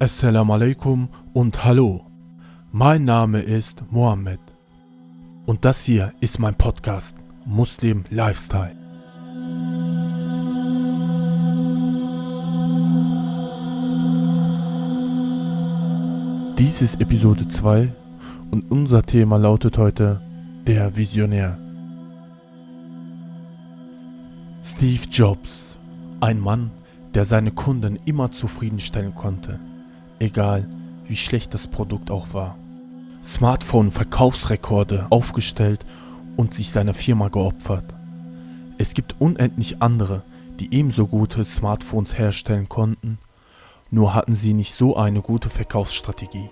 Assalamu alaikum und hallo. Mein Name ist Mohammed. Und das hier ist mein Podcast Muslim Lifestyle. Dies ist Episode 2 und unser Thema lautet heute der Visionär. Steve Jobs, ein Mann, der seine Kunden immer zufriedenstellen konnte, egal wie schlecht das Produkt auch war. Smartphone-Verkaufsrekorde aufgestellt und sich seiner Firma geopfert. Es gibt unendlich andere, die ebenso gute Smartphones herstellen konnten, nur hatten sie nicht so eine gute Verkaufsstrategie.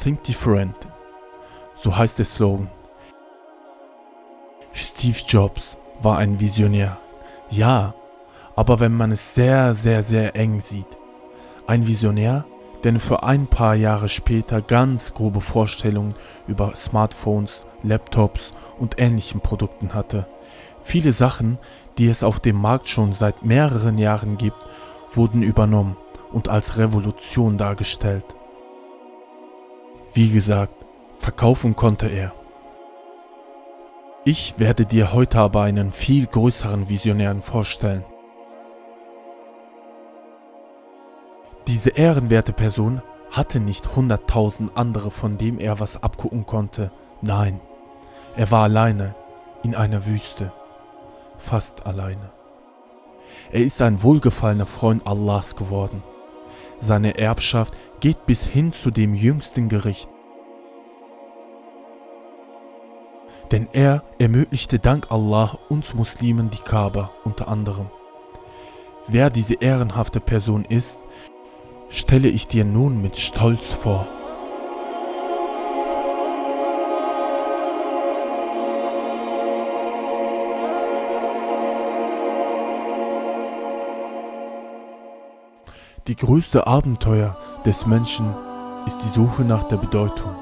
Think different, so heißt der Slogan. Steve Jobs war ein Visionär. Ja, aber wenn man es sehr, sehr, sehr eng sieht. Ein Visionär, der für ein paar Jahre später ganz grobe Vorstellungen über Smartphones, Laptops und ähnlichen Produkten hatte. Viele Sachen, die es auf dem Markt schon seit mehreren Jahren gibt, wurden übernommen und als Revolution dargestellt. Wie gesagt, verkaufen konnte er. Ich werde dir heute aber einen viel größeren Visionären vorstellen. Diese ehrenwerte Person hatte nicht hunderttausend andere, von dem er was abgucken konnte. Nein, er war alleine in einer Wüste, fast alleine. Er ist ein wohlgefallener Freund Allahs geworden. Seine Erbschaft geht bis hin zu dem jüngsten Gericht. Denn er ermöglichte dank Allah uns Muslimen die Kaaba unter anderem. Wer diese ehrenhafte Person ist, stelle ich dir nun mit Stolz vor. Die größte Abenteuer des Menschen ist die Suche nach der Bedeutung,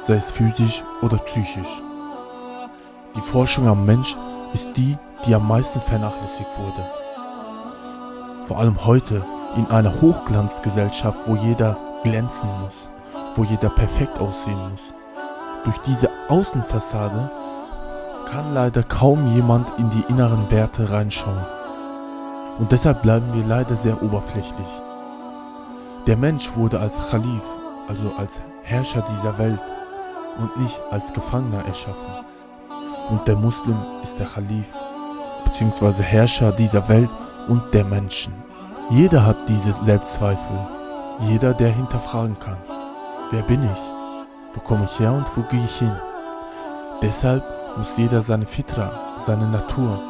sei es physisch oder psychisch. Die Forschung am Mensch ist die, die am meisten vernachlässigt wurde. Vor allem heute in einer Hochglanzgesellschaft, wo jeder glänzen muss, wo jeder perfekt aussehen muss. Durch diese Außenfassade kann leider kaum jemand in die inneren Werte reinschauen. Und deshalb bleiben wir leider sehr oberflächlich. Der Mensch wurde als Khalif, also als Herrscher dieser Welt und nicht als Gefangener erschaffen. Und der Muslim ist der Khalif, beziehungsweise Herrscher dieser Welt und der Menschen. Jeder hat diese Selbstzweifel. Jeder, der hinterfragen kann. Wer bin ich? Wo komme ich her und wo gehe ich hin? Deshalb muss jeder seine Fitra, seine Natur,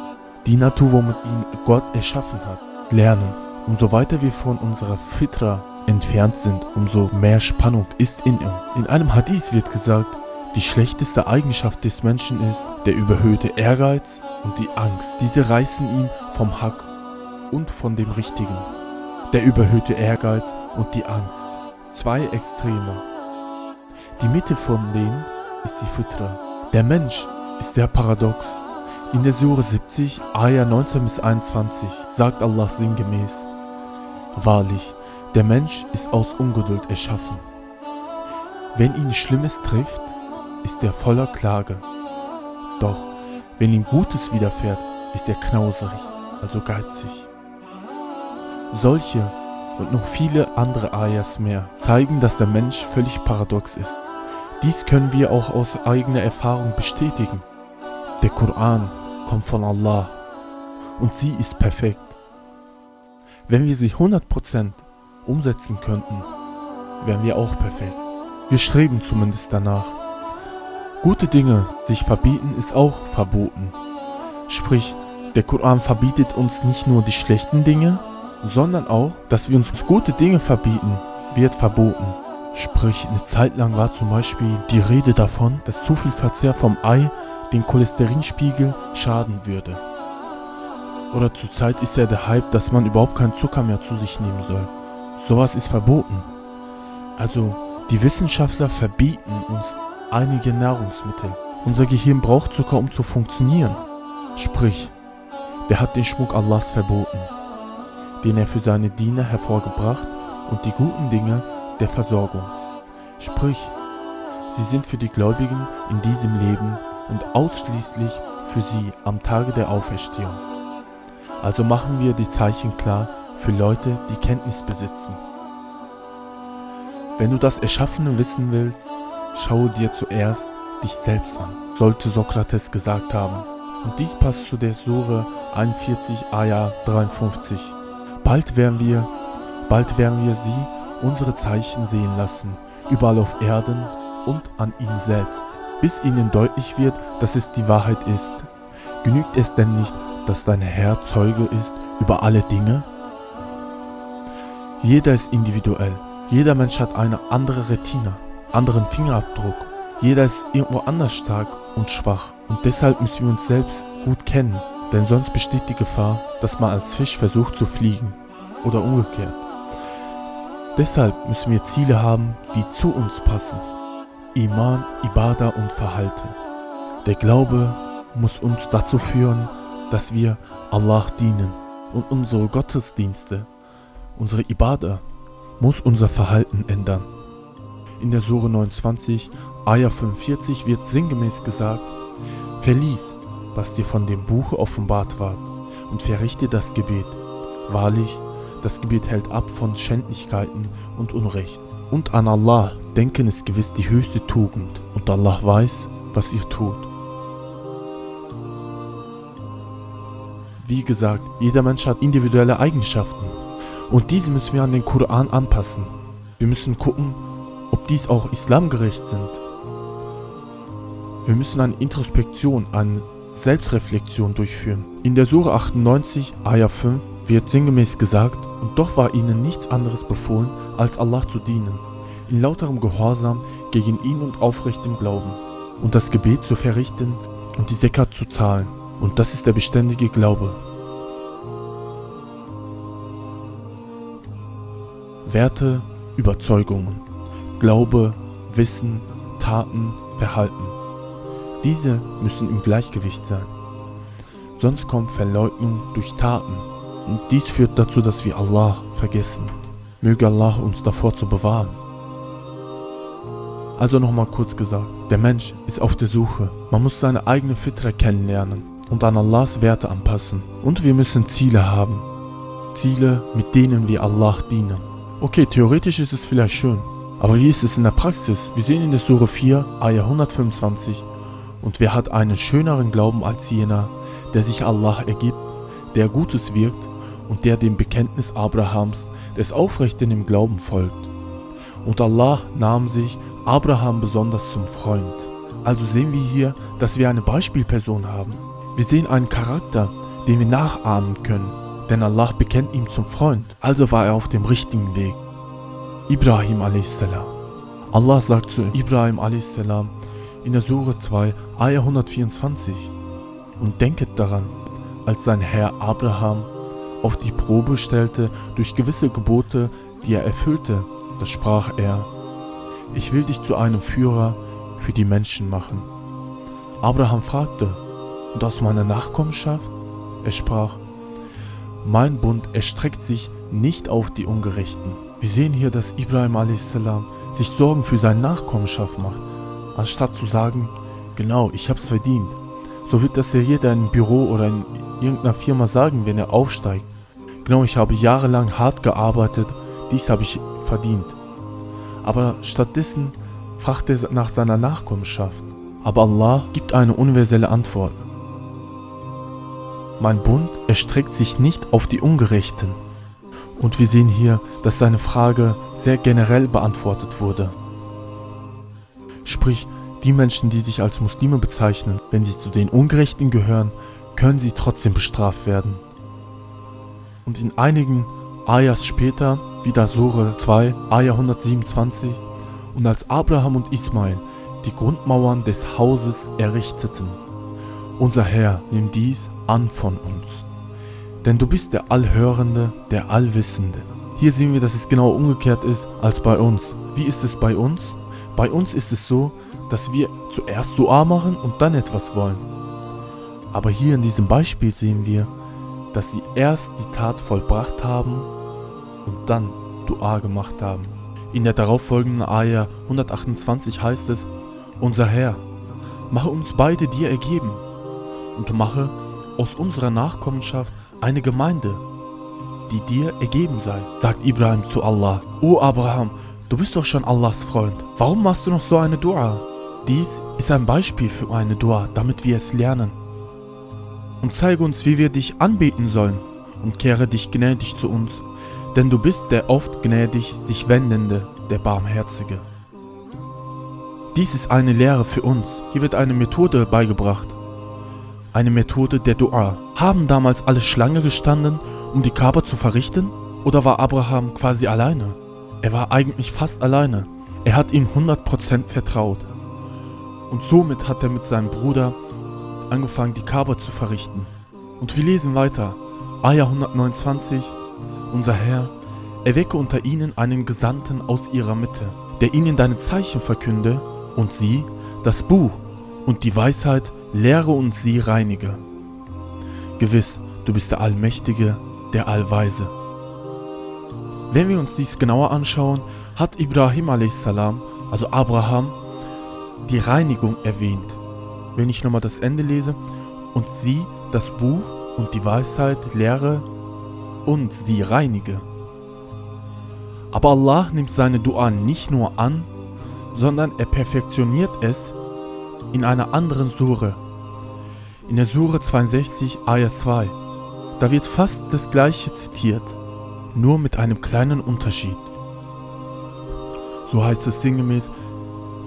die Natur, womit ihn Gott erschaffen hat, lernen. Umso weiter wir von unserer Fitra entfernt sind, umso mehr Spannung ist in ihm. In einem Hadith wird gesagt, die schlechteste Eigenschaft des Menschen ist der überhöhte Ehrgeiz und die Angst. Diese reißen ihn vom Hack und von dem Richtigen. Der überhöhte Ehrgeiz und die Angst. Zwei Extreme. Die Mitte von denen ist die Fitra. Der Mensch ist sehr paradox. In der Sure 70, Ayah 19 bis 21 sagt Allah sinngemäß, Wahrlich, der Mensch ist aus Ungeduld erschaffen. Wenn ihn Schlimmes trifft, ist er voller Klage. Doch wenn ihm Gutes widerfährt, ist er knauserig, also geizig. Solche und noch viele andere Ayas mehr zeigen, dass der Mensch völlig paradox ist. Dies können wir auch aus eigener Erfahrung bestätigen. Der Koran kommt von Allah und sie ist perfekt. Wenn wir sie 100% umsetzen könnten, wären wir auch perfekt. Wir streben zumindest danach. Gute Dinge sich verbieten ist auch verboten. Sprich, der Koran verbietet uns nicht nur die schlechten Dinge, sondern auch, dass wir uns gute Dinge verbieten, wird verboten. Sprich, eine Zeit lang war zum Beispiel die Rede davon, dass zu viel Verzehr vom Ei den Cholesterinspiegel schaden würde. Oder zurzeit ist ja der Hype, dass man überhaupt keinen Zucker mehr zu sich nehmen soll. Sowas ist verboten. Also, die Wissenschaftler verbieten uns einige Nahrungsmittel. Unser Gehirn braucht Zucker, um zu funktionieren. Sprich, wer hat den Schmuck Allahs verboten? Den er für seine Diener hervorgebracht und die guten Dinge der Versorgung. Sprich, sie sind für die Gläubigen in diesem Leben und ausschließlich für sie am Tage der Auferstehung. Also machen wir die Zeichen klar für Leute, die Kenntnis besitzen. Wenn du das Erschaffene wissen willst, schaue dir zuerst dich selbst an, sollte Sokrates gesagt haben. Und dies passt zu der Sure 41 Ayah 53. Bald werden wir, bald werden wir sie unsere Zeichen sehen lassen, überall auf Erden und an ihnen selbst, bis ihnen deutlich wird, dass es die Wahrheit ist. Genügt es denn nicht, dass dein Herr Zeuge ist über alle Dinge? Jeder ist individuell. Jeder Mensch hat eine andere Retina, anderen Fingerabdruck. Jeder ist irgendwo anders stark und schwach. Und deshalb müssen wir uns selbst gut kennen. Denn sonst besteht die Gefahr, dass man als Fisch versucht zu fliegen. Oder umgekehrt. Deshalb müssen wir Ziele haben, die zu uns passen. Iman, Ibadah und Verhalten. Der Glaube muss uns dazu führen, dass wir Allah dienen und unsere Gottesdienste, unsere Ibadah, muss unser Verhalten ändern. In der Sure 29, Ayah 45 wird sinngemäß gesagt, verlies, was dir von dem Buche offenbart ward, und verrichte das Gebet. Wahrlich, das Gebet hält ab von Schändlichkeiten und Unrecht. Und an Allah denken ist gewiss die höchste Tugend, und Allah weiß, was ihr tut. Wie gesagt, jeder Mensch hat individuelle Eigenschaften und diese müssen wir an den Koran anpassen. Wir müssen gucken, ob dies auch islamgerecht sind. Wir müssen eine Introspektion, eine Selbstreflexion durchführen. In der Sure 98, Ayah 5 wird sinngemäß gesagt, und doch war ihnen nichts anderes befohlen, als Allah zu dienen, in lauterem Gehorsam gegen ihn und aufrechtem Glauben, und das Gebet zu verrichten und die Sekat zu zahlen. Und das ist der beständige Glaube. Werte, Überzeugungen, Glaube, Wissen, Taten, Verhalten. Diese müssen im Gleichgewicht sein. Sonst kommt Verleugnung durch Taten und dies führt dazu, dass wir Allah vergessen. Möge Allah uns davor zu bewahren. Also nochmal kurz gesagt, der Mensch ist auf der Suche. Man muss seine eigene Fitra kennenlernen und an Allahs Werte anpassen. Und wir müssen Ziele haben. Ziele, mit denen wir Allah dienen. Okay, theoretisch ist es vielleicht schön. Aber wie ist es in der Praxis? Wir sehen in der Sure 4, Ayah 125. Und wer hat einen schöneren Glauben als jener, der sich Allah ergibt, der Gutes wirkt und der dem Bekenntnis Abrahams, des Aufrechten im Glauben folgt. Und Allah nahm sich Abraham besonders zum Freund. Also sehen wir hier, dass wir eine Beispielperson haben. Wir sehen einen Charakter, den wir nachahmen können, denn Allah bekennt ihn zum Freund, also war er auf dem richtigen Weg. Ibrahim a.s. Allah sagt zu Ibrahim a.s. in der Sure 2, Ayah 124, und denket daran, als sein Herr Abraham auf die Probe stellte durch gewisse Gebote, die er erfüllte, da sprach er, ich will dich zu einem Führer für die Menschen machen. Abraham fragte, und aus meiner Nachkommenschaft? Er sprach, mein Bund erstreckt sich nicht auf die Ungerechten. Wir sehen hier, dass Ibrahim a.s. sich Sorgen für seine Nachkommenschaft macht, anstatt zu sagen, genau, ich hab's verdient. So wird das ja jeder im Büro oder in irgendeiner Firma sagen, wenn er aufsteigt. Genau, ich habe jahrelang hart gearbeitet, dies habe ich verdient. Aber stattdessen fragt er nach seiner Nachkommenschaft. Aber Allah gibt eine universelle Antwort. Mein Bund erstreckt sich nicht auf die Ungerechten. Und wir sehen hier, dass seine Frage sehr generell beantwortet wurde. Sprich, die Menschen, die sich als Muslime bezeichnen, wenn sie zu den Ungerechten gehören, können sie trotzdem bestraft werden. Und in einigen Ayas später, wie der Sure 2, Ayah 127, und als Abraham und Ismail die Grundmauern des Hauses errichteten. Unser Herr nimmt dies an von uns. Denn du bist der Allhörende, der Allwissende. Hier sehen wir, dass es genau umgekehrt ist als bei uns. Wie ist es bei uns? Bei uns ist es so, dass wir zuerst Dua machen und dann etwas wollen. Aber hier in diesem Beispiel sehen wir, dass sie erst die Tat vollbracht haben und dann Dua gemacht haben. In der darauffolgenden Ayah 128 heißt es, Unser Herr, mache uns beide dir ergeben und mache aus unserer Nachkommenschaft eine Gemeinde, die dir ergeben sei, sagt Ibrahim zu Allah. O Abraham, du bist doch schon Allahs Freund. Warum machst du noch so eine Dua? Dies ist ein Beispiel für eine Dua, damit wir es lernen. Und zeige uns, wie wir dich anbeten sollen und kehre dich gnädig zu uns, denn du bist der oft gnädig sich wendende, der Barmherzige. Dies ist eine Lehre für uns. Hier wird eine Methode beigebracht. Eine Methode der Dua. Haben damals alle Schlange gestanden, um die Kaaba zu verrichten? Oder war Abraham quasi alleine? Er war eigentlich fast alleine. Er hat ihm 100% vertraut. Und somit hat er mit seinem Bruder angefangen, die Kaaba zu verrichten. Und wir lesen weiter. Ayah 129. Unser Herr, erwecke unter ihnen einen Gesandten aus ihrer Mitte, der ihnen deine Zeichen verkünde und sie, das Buch und die Weisheit, lehre und sie reinige. Gewiss, du bist der Allmächtige, der Allweise. Wenn wir uns dies genauer anschauen, hat Ibrahim a.s., also Abraham, die Reinigung erwähnt. Wenn ich nochmal das Ende lese, und sie, das Buch und die Weisheit, lehre und sie reinige. Aber Allah nimmt seine Dua nicht nur an, sondern er perfektioniert es in einer anderen Sure. In der Sure 62, Ayah 2. Da wird fast das gleiche zitiert, nur mit einem kleinen Unterschied. So heißt es sinngemäß,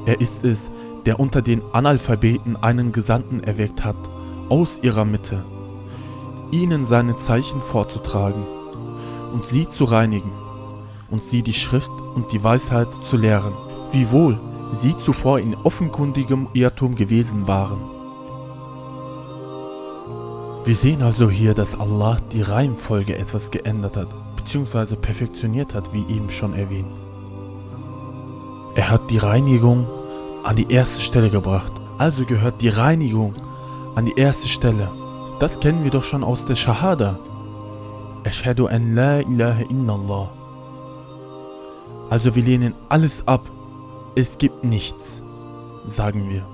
er ist es, der unter den Analphabeten einen Gesandten erweckt hat, aus ihrer Mitte, ihnen seine Zeichen vorzutragen und sie zu reinigen und sie die Schrift und die Weisheit zu lehren wiewohl sie zuvor in offenkundigem Irrtum gewesen waren. Wir sehen also hier, dass Allah die Reihenfolge etwas geändert hat, bzw. perfektioniert hat, wie eben schon erwähnt. Er hat die Reinigung an die erste Stelle gebracht. Also gehört die Reinigung an die erste Stelle. Das kennen wir doch schon aus der Shahada. Ashhadu an la ilaha illallah. Also wir lehnen alles ab, es gibt nichts, sagen wir.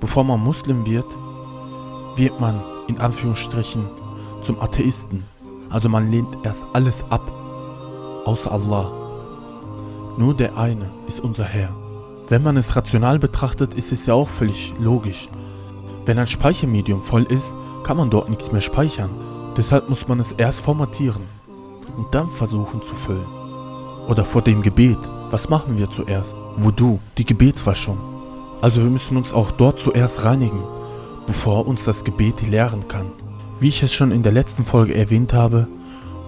Bevor man Muslim wird, wird man in Anführungsstrichen zum Atheisten. Also man lehnt erst alles ab, außer Allah. Nur der eine ist unser Herr. Wenn man es rational betrachtet, ist es ja auch völlig logisch. Wenn ein Speichermedium voll ist, kann man dort nichts mehr speichern. Deshalb muss man es erst formatieren und dann versuchen zu füllen. Oder vor dem Gebet was machen wir zuerst? Wudu, die Gebetswaschung. Also wir müssen uns auch dort zuerst reinigen, bevor uns das Gebet lehren kann. Wie ich es schon in der letzten Folge erwähnt habe,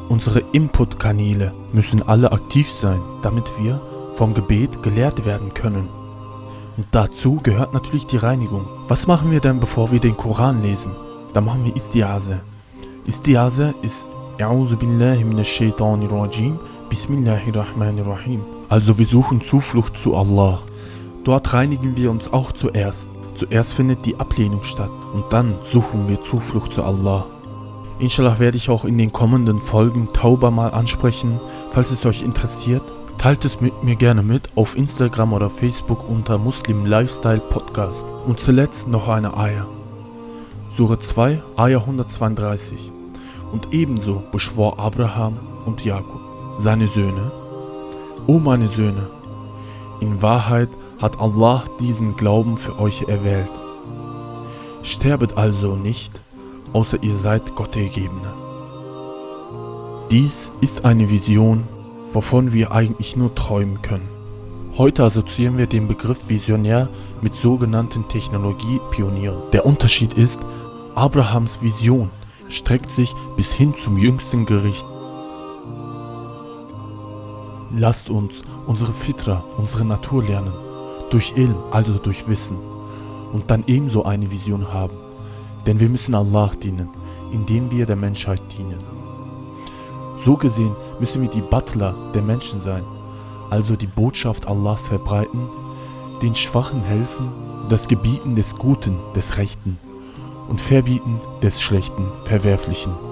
unsere Input-Kanäle müssen alle aktiv sein, damit wir vom Gebet gelehrt werden können. Und dazu gehört natürlich die Reinigung. Was machen wir denn, bevor wir den Koran lesen? Da machen wir Istiase. Istiase ist Bismillahirrahmanirrahim. Also wir suchen Zuflucht zu Allah. Dort reinigen wir uns auch zuerst. Zuerst findet die Ablehnung statt und dann suchen wir Zuflucht zu Allah. Inshallah werde ich auch in den kommenden Folgen Tauber mal ansprechen. Falls es euch interessiert, teilt es mit mir gerne mit auf Instagram oder Facebook unter Muslim Lifestyle Podcast. Und zuletzt noch eine Eier. Sure 2, Eier 132. Und ebenso beschwor Abraham und Jakob seine Söhne, O meine Söhne, in Wahrheit hat Allah diesen Glauben für euch erwählt. Sterbet also nicht, außer ihr seid Gottergebene. Dies ist eine Vision, wovon wir eigentlich nur träumen können. Heute assoziieren wir den Begriff Visionär mit sogenannten Technologiepionieren. Der Unterschied ist, Abrahams Vision streckt sich bis hin zum jüngsten Gericht Lasst uns unsere Fitra, unsere Natur lernen, durch Ilm, also durch Wissen, und dann ebenso eine Vision haben. Denn wir müssen Allah dienen, indem wir der Menschheit dienen. So gesehen müssen wir die Butler der Menschen sein, also die Botschaft Allahs verbreiten, den Schwachen helfen, das Gebieten des Guten, des Rechten und Verbieten des Schlechten, Verwerflichen.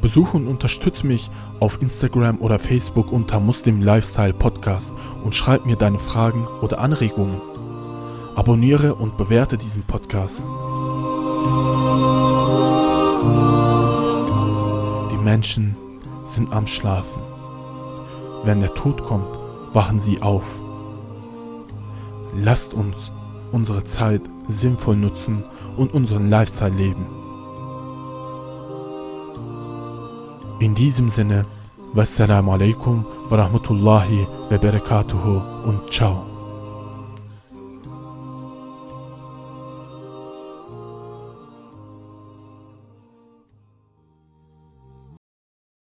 Besuche und unterstütze mich auf Instagram oder Facebook unter Muslim Lifestyle Podcast und schreib mir deine Fragen oder Anregungen. Abonniere und bewerte diesen Podcast. Die Menschen sind am Schlafen. Wenn der Tod kommt, wachen sie auf. Lasst uns unsere Zeit sinnvoll nutzen und unseren Lifestyle leben. In diesem Sinne, wassalamu alaikum wa rahmatullahi wa barakatuhu und ciao.